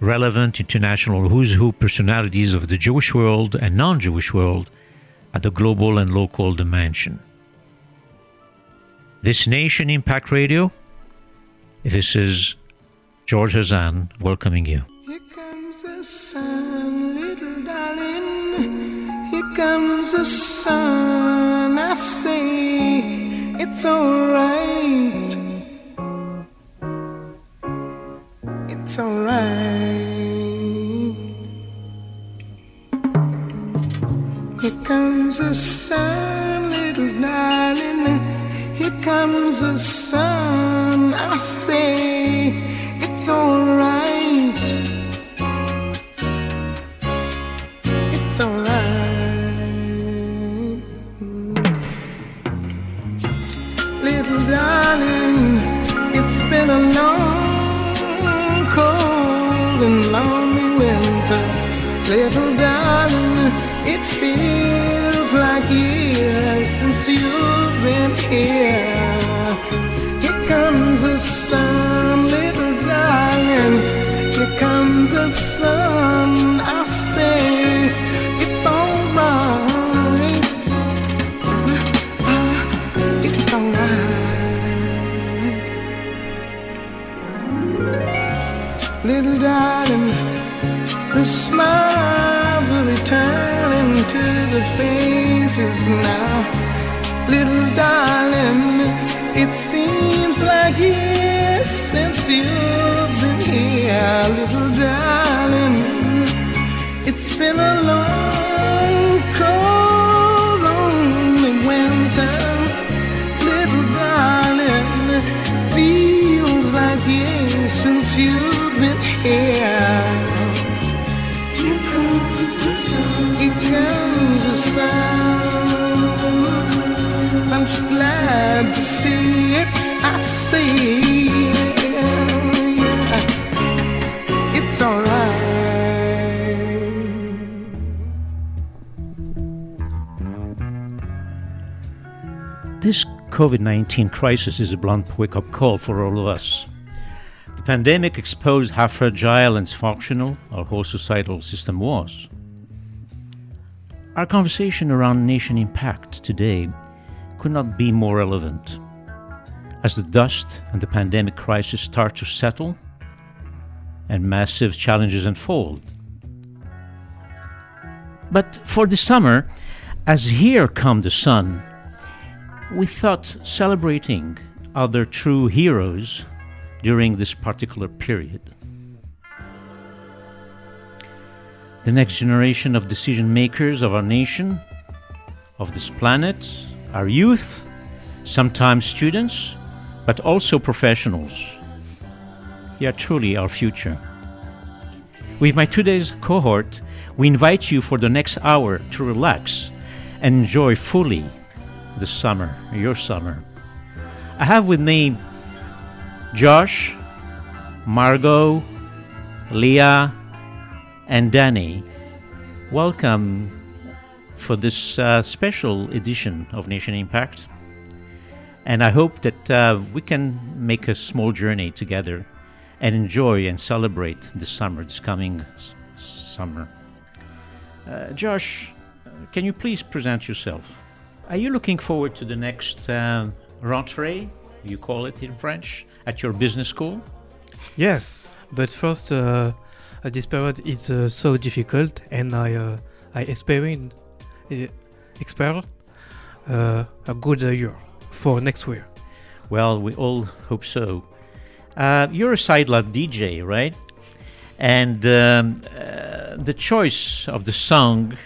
relevant international who's who personalities of the Jewish world and non Jewish world at the global and local dimension. This Nation Impact Radio, this is George Hazan welcoming you. Here comes the sun, little darling. Here comes the sun. I say it's alright. Comes the sun, little darling. Here comes the sun. I say it's alright. COVID 19 crisis is a blunt wake up call for all of us. The pandemic exposed how fragile and dysfunctional our whole societal system was. Our conversation around nation impact today could not be more relevant. As the dust and the pandemic crisis start to settle and massive challenges unfold. But for the summer, as here come the sun, we thought celebrating other true heroes during this particular period. The next generation of decision makers of our nation, of this planet, our youth, sometimes students, but also professionals. They are truly our future. With my today's cohort, we invite you for the next hour to relax and enjoy fully the summer, your summer. I have with me Josh, Margot, Leah, and Danny. Welcome for this uh, special edition of Nation Impact. And I hope that uh, we can make a small journey together and enjoy and celebrate this summer, this coming s- summer. Uh, Josh, uh, can you please present yourself? Are you looking forward to the next uh, rentrée, you call it in French, at your business school? Yes, but first, uh, this period is uh, so difficult, and I uh, I experience uh, expect uh, a good uh, year for next year. Well, we all hope so. Uh, you're a sidelab DJ, right? And um, uh, the choice of the song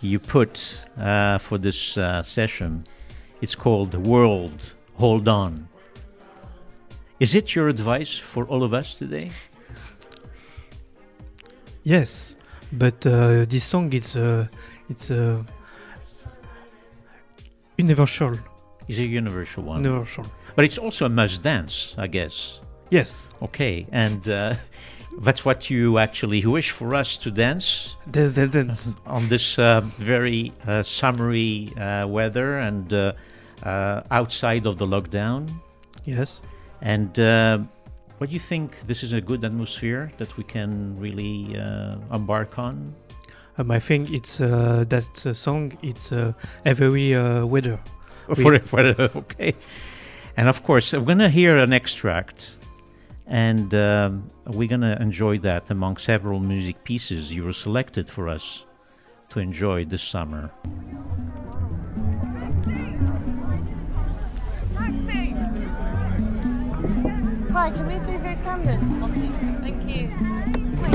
you put uh, for this uh, session, it's called World Hold On." Is it your advice for all of us today? Yes, but uh, this song it's uh, it's uh, universal. Is a universal one. Universal. But it's also a must dance, I guess. Yes, Okay, and uh, that's what you actually wish for us to dance that's that, that's on this uh, very uh, summery uh, weather and uh, uh, outside of the lockdown. yes. And uh, what do you think? This is a good atmosphere that we can really uh, embark on. Um, I think it's uh, that uh, song. It's uh, every uh, weather. For, for okay, and of course I'm gonna hear an extract, and um, we're gonna enjoy that among several music pieces you were selected for us to enjoy this summer. Hi, can we please go to Camden? Thank you. Wait,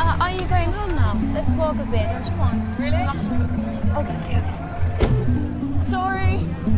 uh, are you going home now? Let's walk a bit, don't you want? Really? Okay, okay, okay. Sorry.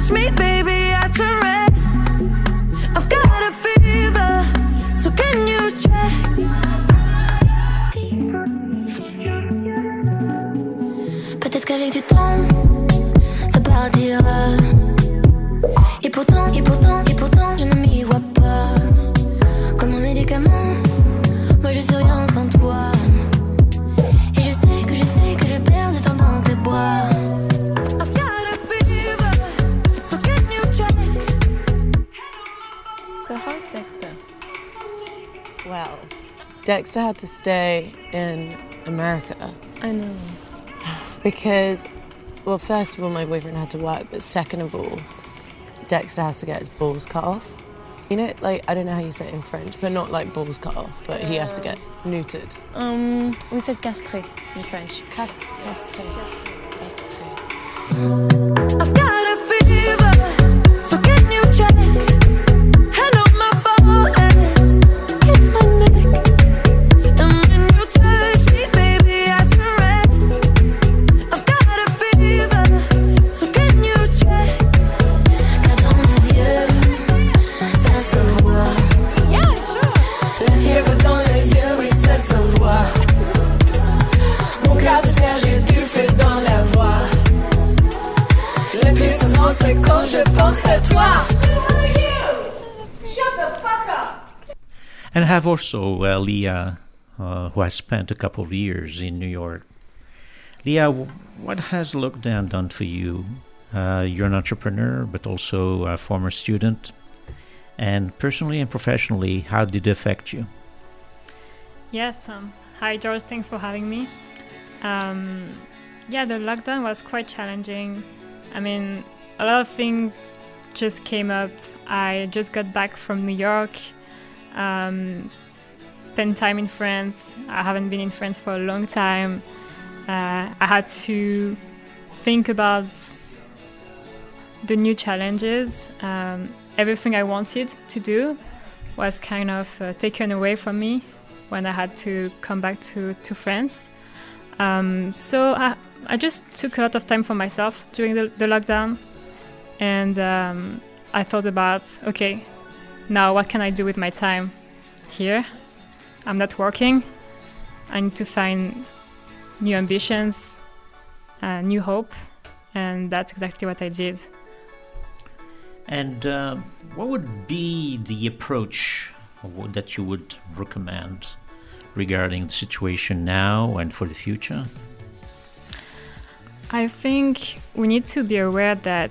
Touch me, baby, Dexter had to stay in America I know. because, well, first of all, my boyfriend had to work, but second of all, Dexter has to get his balls cut off. You know, like, I don't know how you say it in French, but not like balls cut off, but he has to get neutered. Um, we said castré in French. Cast- castré. Castré. Have also uh, Leah, uh, who has spent a couple of years in New York. Leah, what has lockdown done for you? Uh, you're an entrepreneur, but also a former student. And personally and professionally, how did it affect you? Yes. Um, hi, George. Thanks for having me. Um, yeah, the lockdown was quite challenging. I mean, a lot of things just came up. I just got back from New York, um, spent time in France. I haven't been in France for a long time. Uh, I had to think about the new challenges. Um, everything I wanted to do was kind of uh, taken away from me when I had to come back to, to France. Um, so I, I just took a lot of time for myself during the, the lockdown. And um, I thought about okay, now what can I do with my time here? I'm not working. I need to find new ambitions, uh, new hope. And that's exactly what I did. And uh, what would be the approach that you would recommend regarding the situation now and for the future? I think we need to be aware that,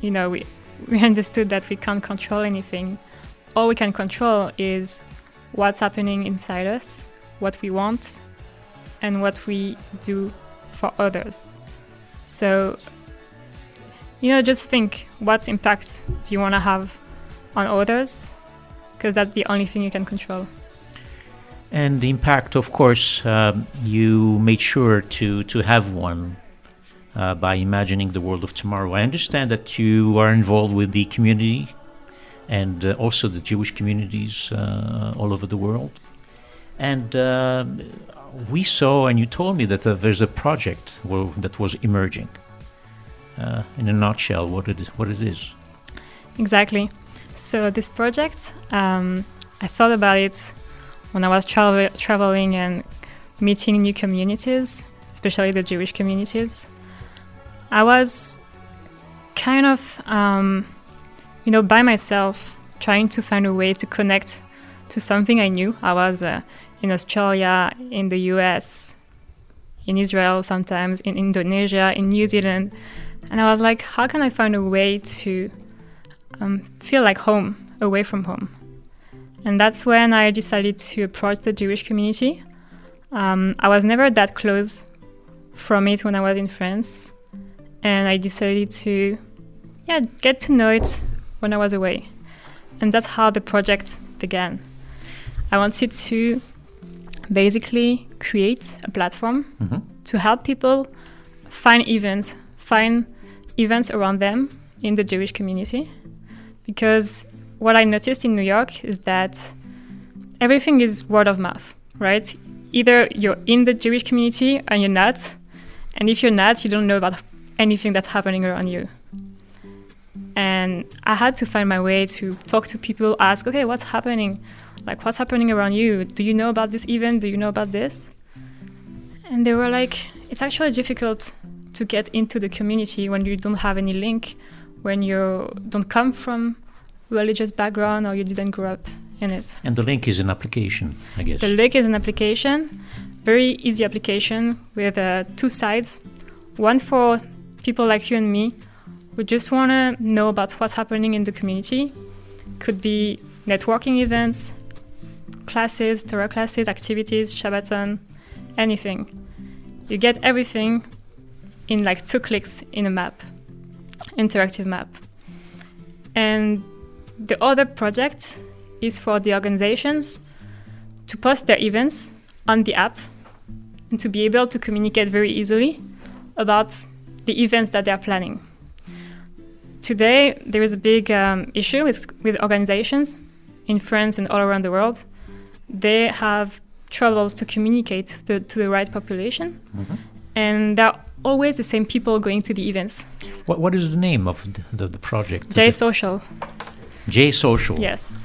you know, we, we understood that we can't control anything. All we can control is what's happening inside us, what we want, and what we do for others. So, you know, just think what impact do you want to have on others? Because that's the only thing you can control. And the impact, of course, um, you made sure to, to have one uh, by imagining the world of tomorrow. I understand that you are involved with the community and uh, also the Jewish communities uh, all over the world. And uh, we saw, and you told me that uh, there's a project wo- that was emerging. In a nutshell, what it, what it is. Exactly. So this project, um, I thought about it when I was travel- traveling and meeting new communities, especially the Jewish communities. I was kind of, um, you know, by myself, trying to find a way to connect to something I knew. I was uh, in Australia, in the US, in Israel, sometimes in Indonesia, in New Zealand, and I was like, how can I find a way to um, feel like home away from home? And that's when I decided to approach the Jewish community. Um, I was never that close from it when I was in France, and I decided to, yeah, get to know it when I was away, and that's how the project began. I wanted to basically create a platform Mhm. to help people find events, find events around them in the Jewish community. Because what I noticed in New York is that everything is word of mouth, right? Either you're in the Jewish community and you're not, and if you're not, you don't know about anything that's happening around you. And I had to find my way to talk to people, ask, okay, what's happening? Like, what's happening around you? Do you know about this event? Do you know about this? And they were like, it's actually difficult to get into the community when you don't have any link, when you don't come from religious background or you didn't grow up in it. And the link is an application, I guess. The link is an application, very easy application with uh, two sides. One for people like you and me who just want to know about what's happening in the community. Could be networking events, classes, Torah classes, activities, Shabbaton, anything. You get everything in like two clicks in a map, interactive map. And the other project is for the organizations to post their events on the app and to be able to communicate very easily about the events that they're planning. Today, there is a big um, issue with, with organizations in France and all around the world. They have troubles to communicate the, to the right population, Mhm. and there are always the same people going to the events. What, what is the name of the, the, project? J Social, J Social. yes,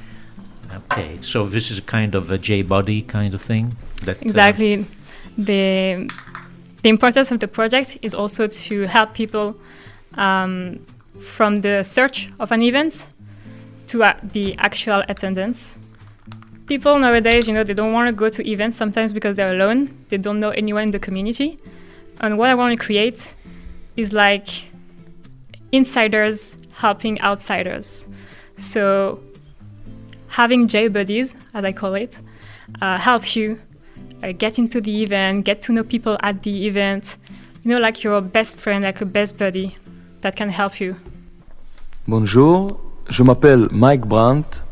Okay, so this is a kind of a J body kind of thing. That uh, exactly. The the importance of the project is also to help people um, from the search of an event to uh, the actual attendance. People nowadays, you know, they don't want to go to events sometimes because they're alone. They don't know anyone in the community. And what I want to create is like insiders helping outsiders. So having J buddies, as I call it, uh, help you uh, get into the event, get to know people at the event. You know, like your best friend, like a best buddy that can help you. Bonjour, je m'appelle Mike Brandt.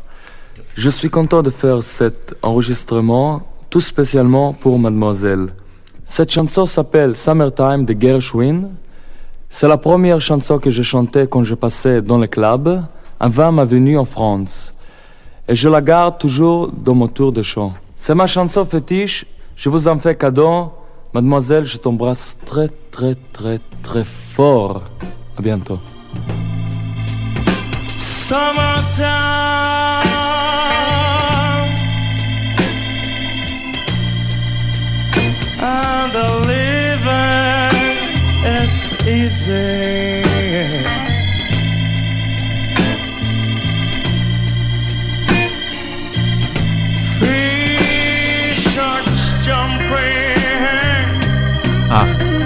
Je suis content de faire cet enregistrement tout spécialement pour mademoiselle. Cette chanson s'appelle Summertime de Gershwin. C'est la première chanson que j'ai chantée quand je passais dans le club, avant ma venue en France. Et je la garde toujours dans mon tour de chant. C'est ma chanson fétiche, je vous en fais cadeau. Mademoiselle, je t'embrasse très très très très fort. À bientôt. And the living is easy. 啊。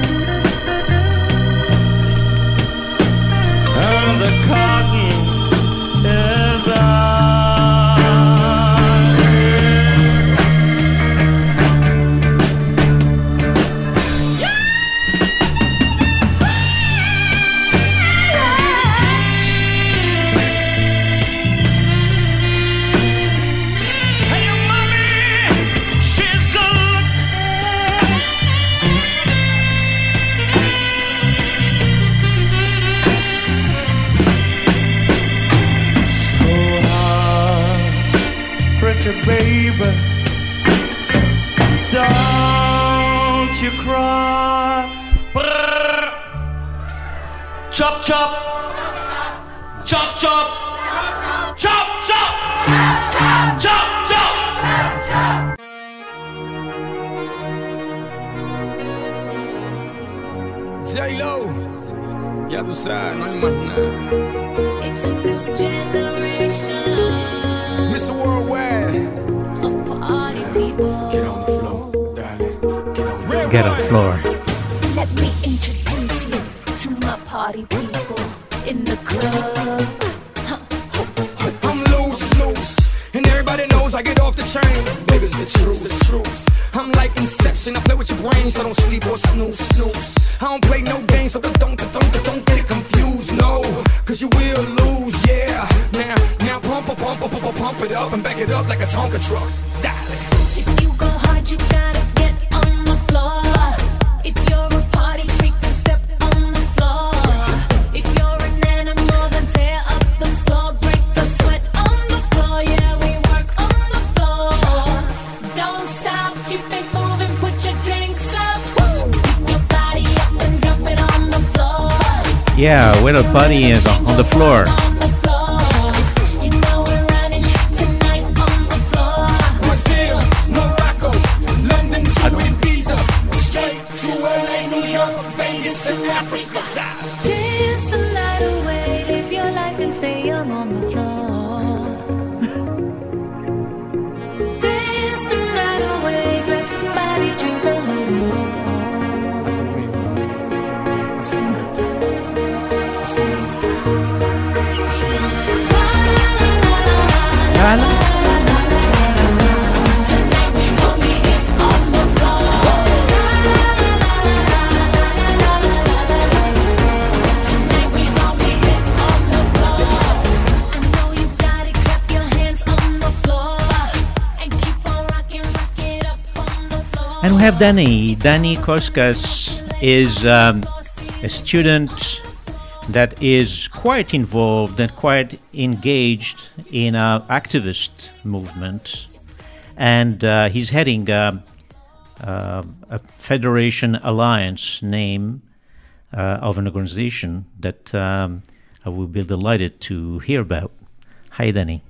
With your brains, I don't sleep or snooze, snooze. I don't play no games, so don't, don't, don't, don't get it confused, no. Cause you will lose, yeah. Now, now pump, pump, pump, pump, pump, pump it up and back it up like a Tonka truck. Yeah, where the party is. On the floor. Have Danny. Danny Koskas is um, a student that is quite involved and quite engaged in an activist movement. And uh, he's heading uh, uh, a federation alliance name uh, of an organization that um, I will be delighted to hear about. Hi, Danny.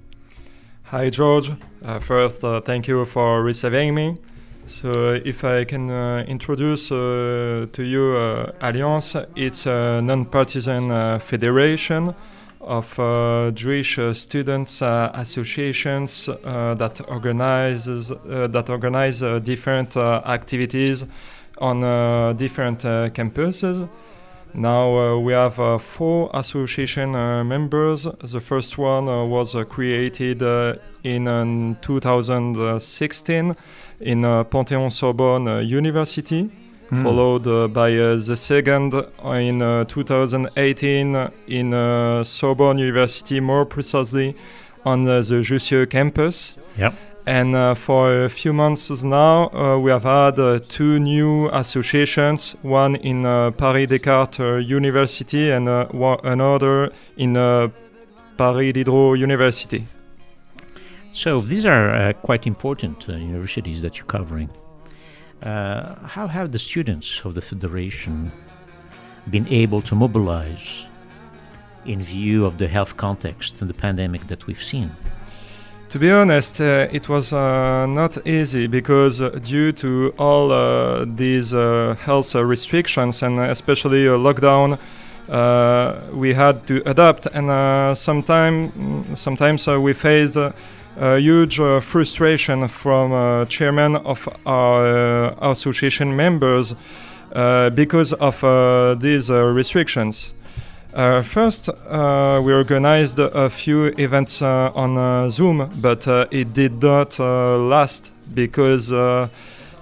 Hi, George. Uh, first, uh, thank you for receiving me. So, if I can uh, introduce uh, to you uh, Alliance, it's a non-partisan uh, federation of uh, Jewish uh, students associations that organizes that organize different activities on different campuses. Now we have four association members. The first one was created in um, 2016 in uh, Panthéon Sorbonne uh, University, Hmm. followed uh, by uh, the second in uh, 2018 in uh, Sorbonne University, more precisely on the Jussieu campus. Yep. And uh, for a few months now, uh, we have had uh, two new associations, one in uh, Paris Descartes University and uh, another in uh, Paris Diderot University. So these are uh, quite important uh, universities that you're covering. Uh, how have the students of the federation been able to mobilize in view of the health context and the pandemic that we've seen? To be honest, uh, it was uh, not easy because uh, due to all uh, these uh, health restrictions and especially uh, lockdown, uh, we had to adapt, and sometime, mm, sometimes we faced a huge uh, frustration from uh, chairman of our uh, association members uh, because of uh, these uh, restrictions. First, we organized a few events on Zoom, but it did not last because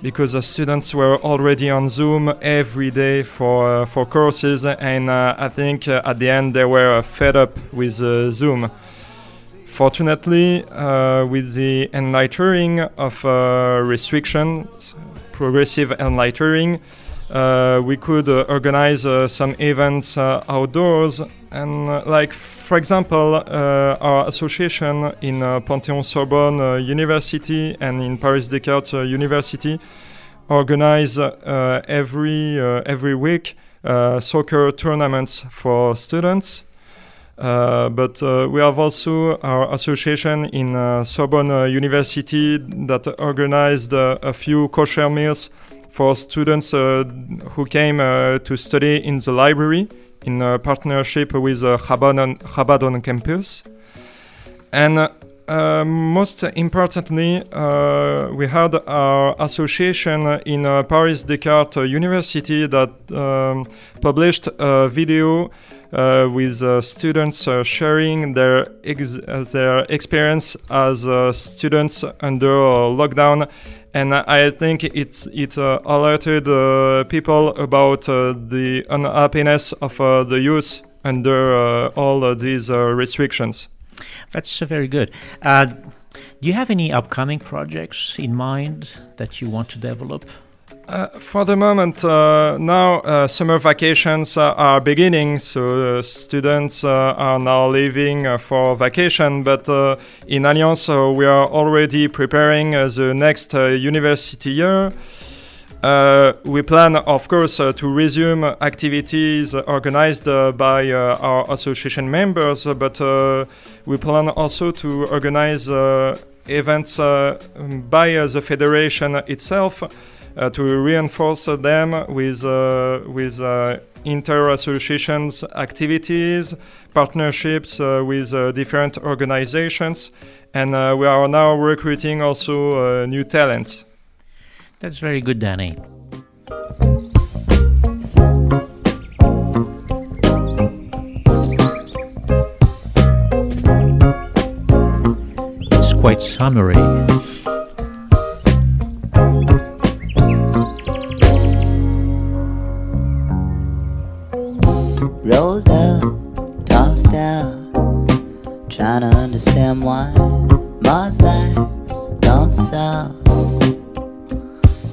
because the students were already on Zoom every day for for courses, and I think at the end they were fed up with Zoom. Fortunately, uh, with the enlightening of uh, restrictions, progressive enlightening, uh, we could uh, organize uh, some events uh, outdoors and like for example, our association in Panthéon Sorbonne University and in Paris Descartes University organize every every week soccer tournaments for students. Uh, but uh, we have also our association in uh, Sorbonne uh, University that organized uh, a few kosher meals for students uh, who came to study in the library in partnership with Chabad, on, Chabad on campus. And most importantly, we had our association in Paris Descartes University that um, published a video with uh, students uh, sharing their ex- uh, their experience as uh, students under uh, lockdown. And I think it's, it uh, alerted uh, people about uh, the unhappiness of uh, the youth under uh, all uh, these uh, restrictions. That's uh, very good. Uh, do you have any upcoming projects in mind that you want to develop? Uh, for the moment, uh, now uh, summer vacations uh, are beginning, so uh, students uh, are now leaving uh, for vacation. But uh, in Alliance, we are already preparing the next university year. We plan, of course, to resume activities organized by our association members, but we plan also to organize events by the federation itself to reinforce uh, them with uh, with uh, inter associations activities, partnerships uh, with uh, different organizations, and uh, we are now recruiting also uh, new talents. That's very good, Danny. It's quite summary. Understand why my life don't sound.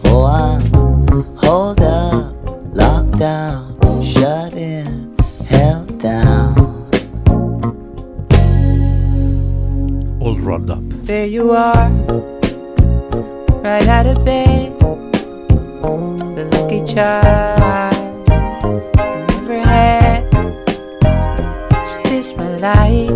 Oh, I'm hold up, locked down, shut in, held down. All rolled up. There you are, right out of bed, the lucky child. I Never had. Is this my life?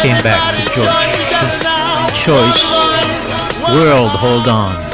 Came back to George Choice. World, hold on.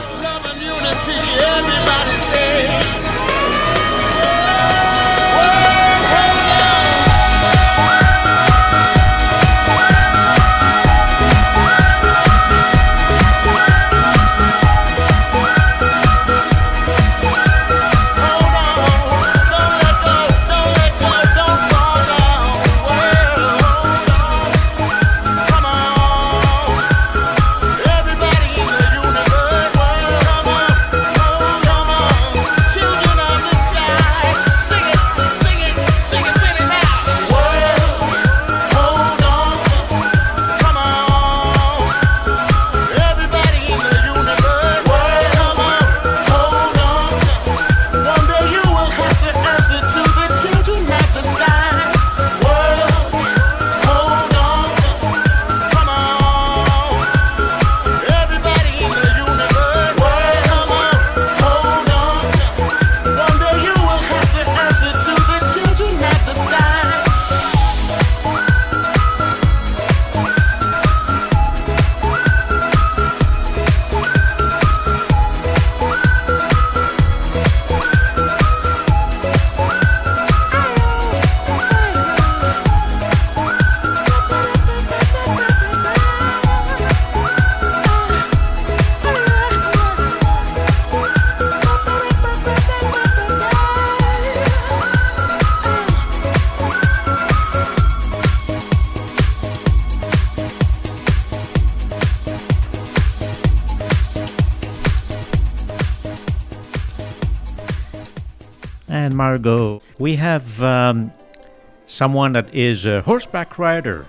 Have um, someone that is a horseback rider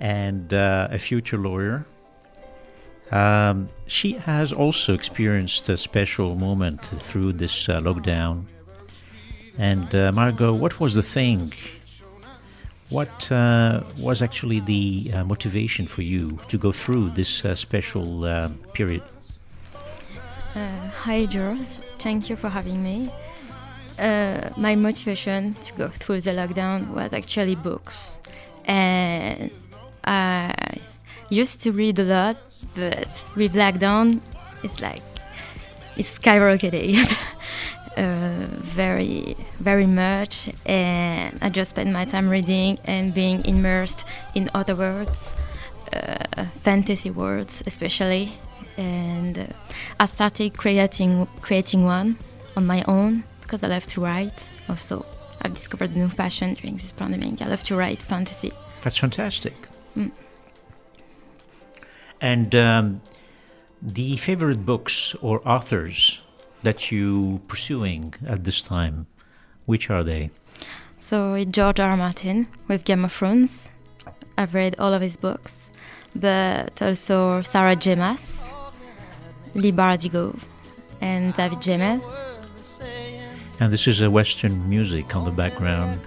and uh, a future lawyer. Um, she has also experienced a special moment through this uh, lockdown. And uh, Margot, what was the thing? What uh, was actually the uh, motivation for you to go through this uh, special uh, period? Hi, George. Thank you for having me. Uh, my motivation to go through the lockdown was actually books. And I used to read a lot, but with lockdown, it's like it's skyrocketed uh, very, very much. And I just spend my time reading and being immersed in other worlds, uh, fantasy worlds especially. And uh, I started creating creating one on my own because I love to write. Also, I've discovered a new passion during this pandemic. I love to write fantasy. That's fantastic. Mm. And um, the favorite books or authors that you pursuing at this time, which are they? So it's George R. R. Martin with Game of Thrones. I've read all of his books, but also Sarah J. Maas, Leigh Bardugo, and David Gemmell. And this is a Western music on the background.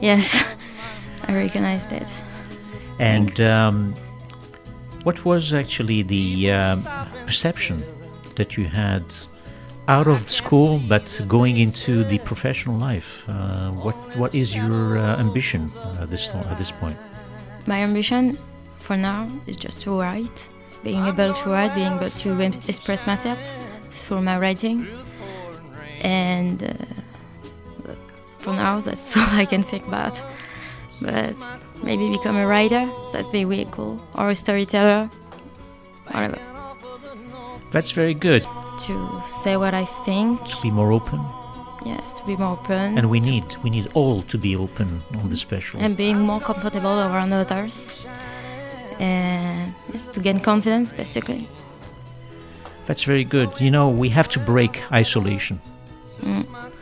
Yes, I recognized it. And um, what was actually the um, perception that you had out of school but going into the professional life? Uh, what What is your uh, ambition uh, at this at this point? My ambition for now is just to write, being able to write, being able to express myself through my writing. And uh, for now, that's all I can think about. But maybe become a writer, that'd be really cool. Or a storyteller, whatever. That's very good. To say what I think, To be more open, yes, to be more open. and we need we need all to be open on the special. and being more comfortable around others. And yes, to gain confidence, basically. That's very good. You know, we have to break isolation. Mm.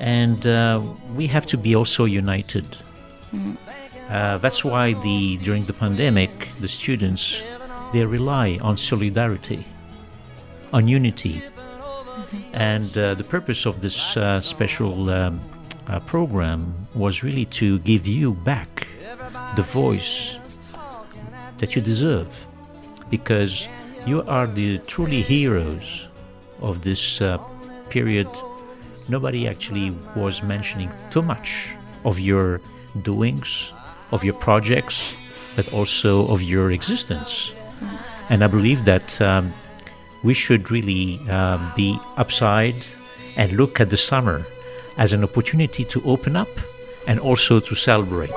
And uh, we have to be also united. Mm. Uh, that's why the during the pandemic, the students they rely on solidarity, on unity, and uh, the purpose of this uh, special um, uh, program was really to give you back the voice that you deserve, because you are the truly heroes of this uh, period. Nobody actually was mentioning too much of your doings, of your projects, but also of your existence. And I believe that um, we should really um, be upside and look at the summer as an opportunity to open up and also to celebrate.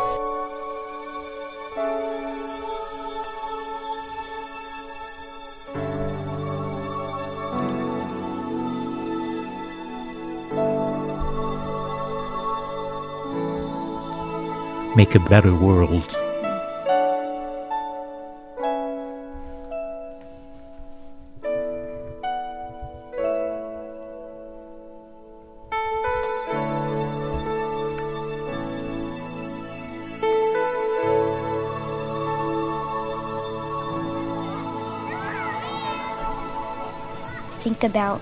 Make a better world. think about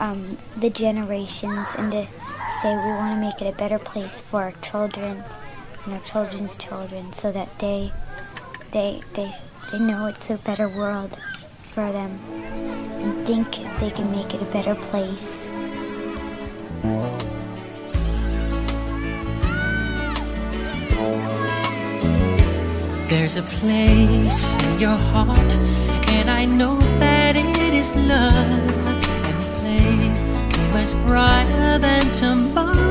um, the generations and to say we want to make it a better place for our children and our children's children so that they they they they know it's a better world for them and think if they can make it a better place. There's a place in your heart, and I know that it is love. And this place is much brighter than tomorrow.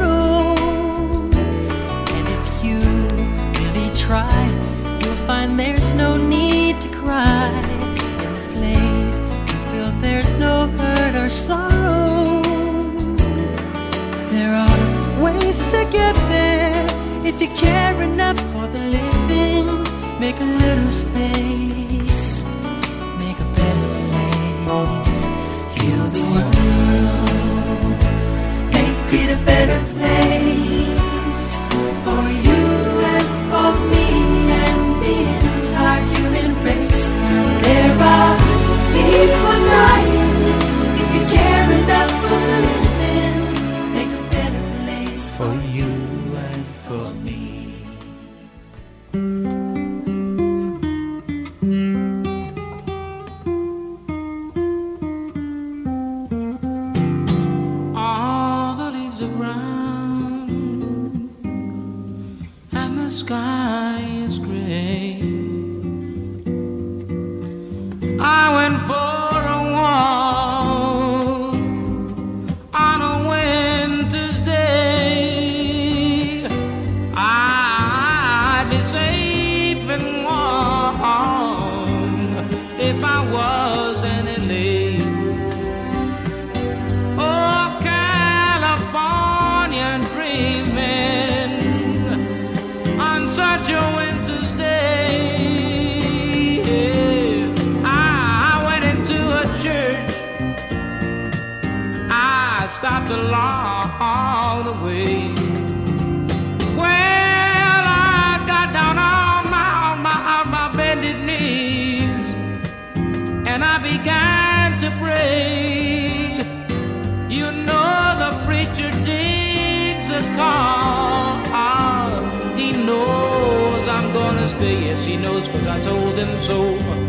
You'll there's no need to cry. In this place, you feel there's no hurt or sorrow. There are ways to get there if you care enough for the living. Make a little space, make a better place. Heal the world, make it a better place stopped along the way. Well, I got down on my, on my, on my bended knees and I began to pray. You know the preacher digs a call. He knows I'm gonna stay. Yes, he knows, cause I told him so.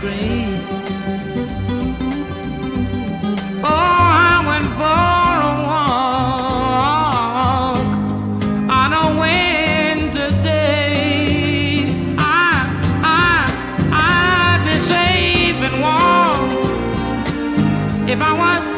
Gray. Oh, I went for a walk on a winter's day. I, I, I'd be safe and warm if I was,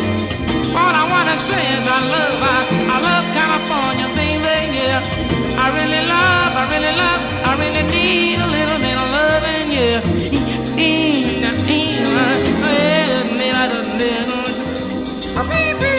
All I wanna say is I love, I, I love California, baby, yeah. I really love, I really love, I really need a little bit of loving, yeah. California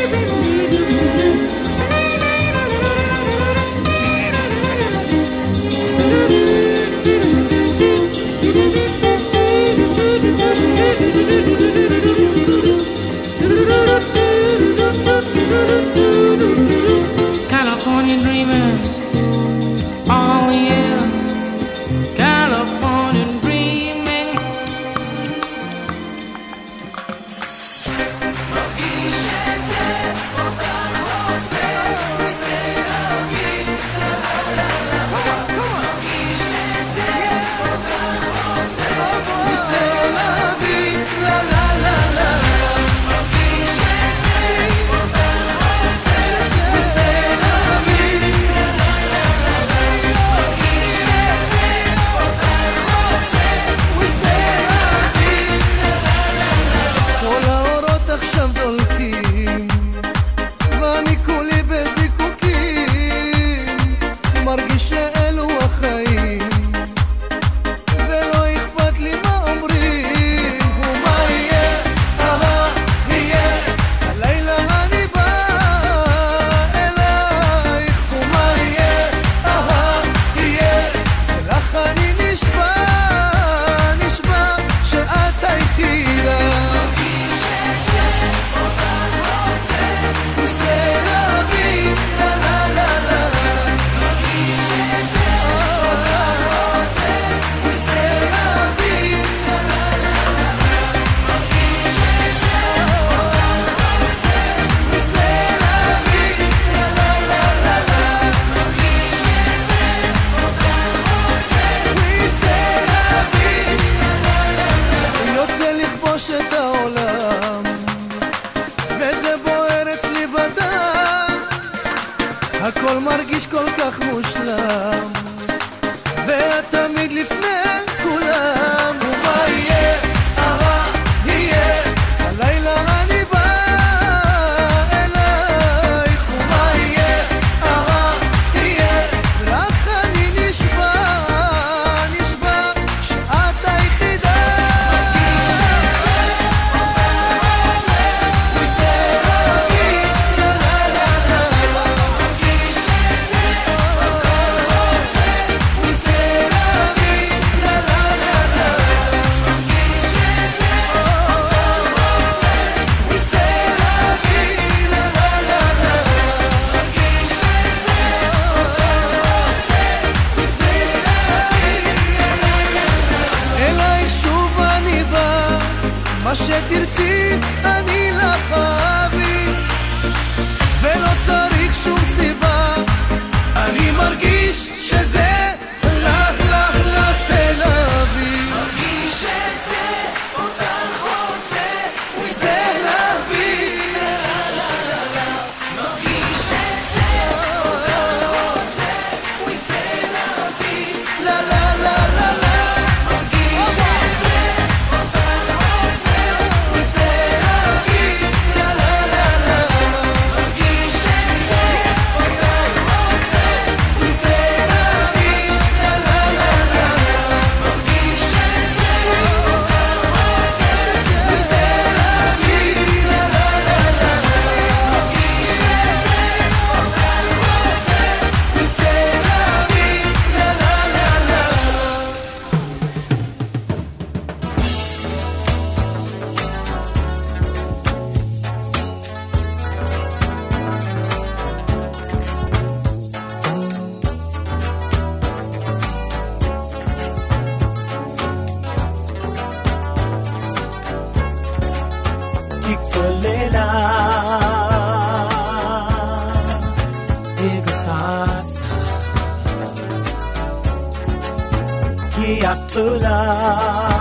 telah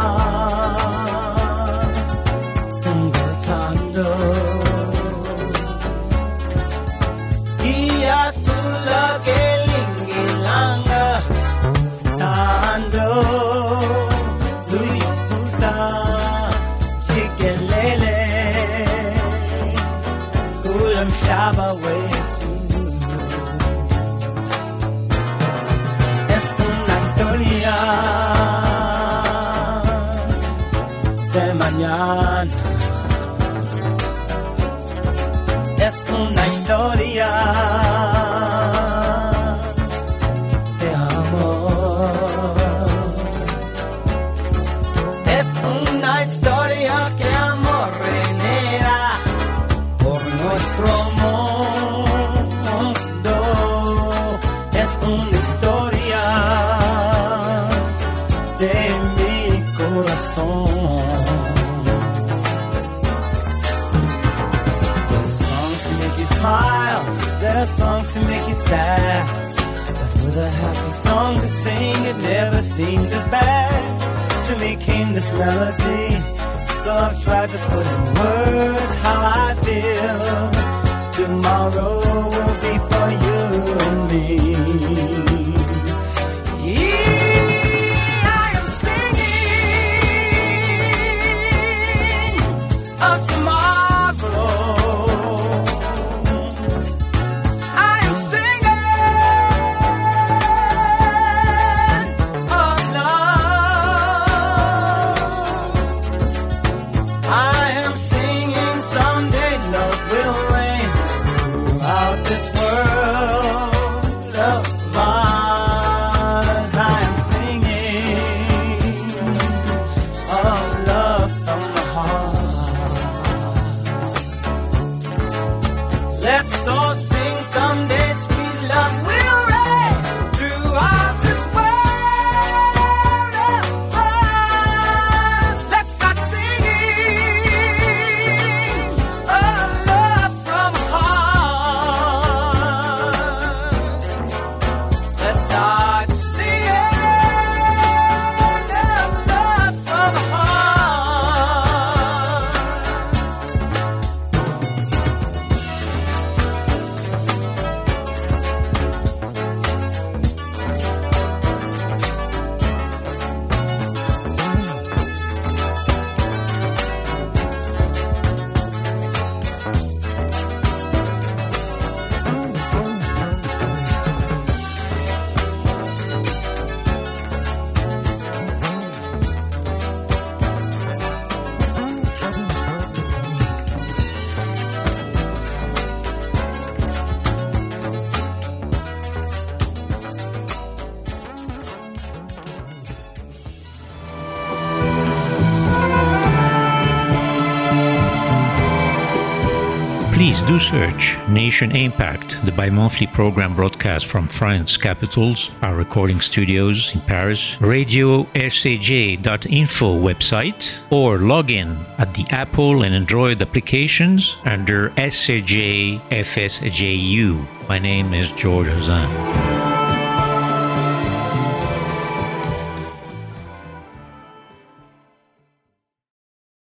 better songs to make you sad. But with a happy song to sing, it never seems as bad. To me came this melody, so I've tried to put in words how I feel. Tomorrow will be for you and me. Do search Nation Impact, the bi monthly program broadcast from France capitals, our recording studios in Paris, radio rcj.info website, or log in at the Apple and Android applications under SCJ FSJU. My name is George Hazan.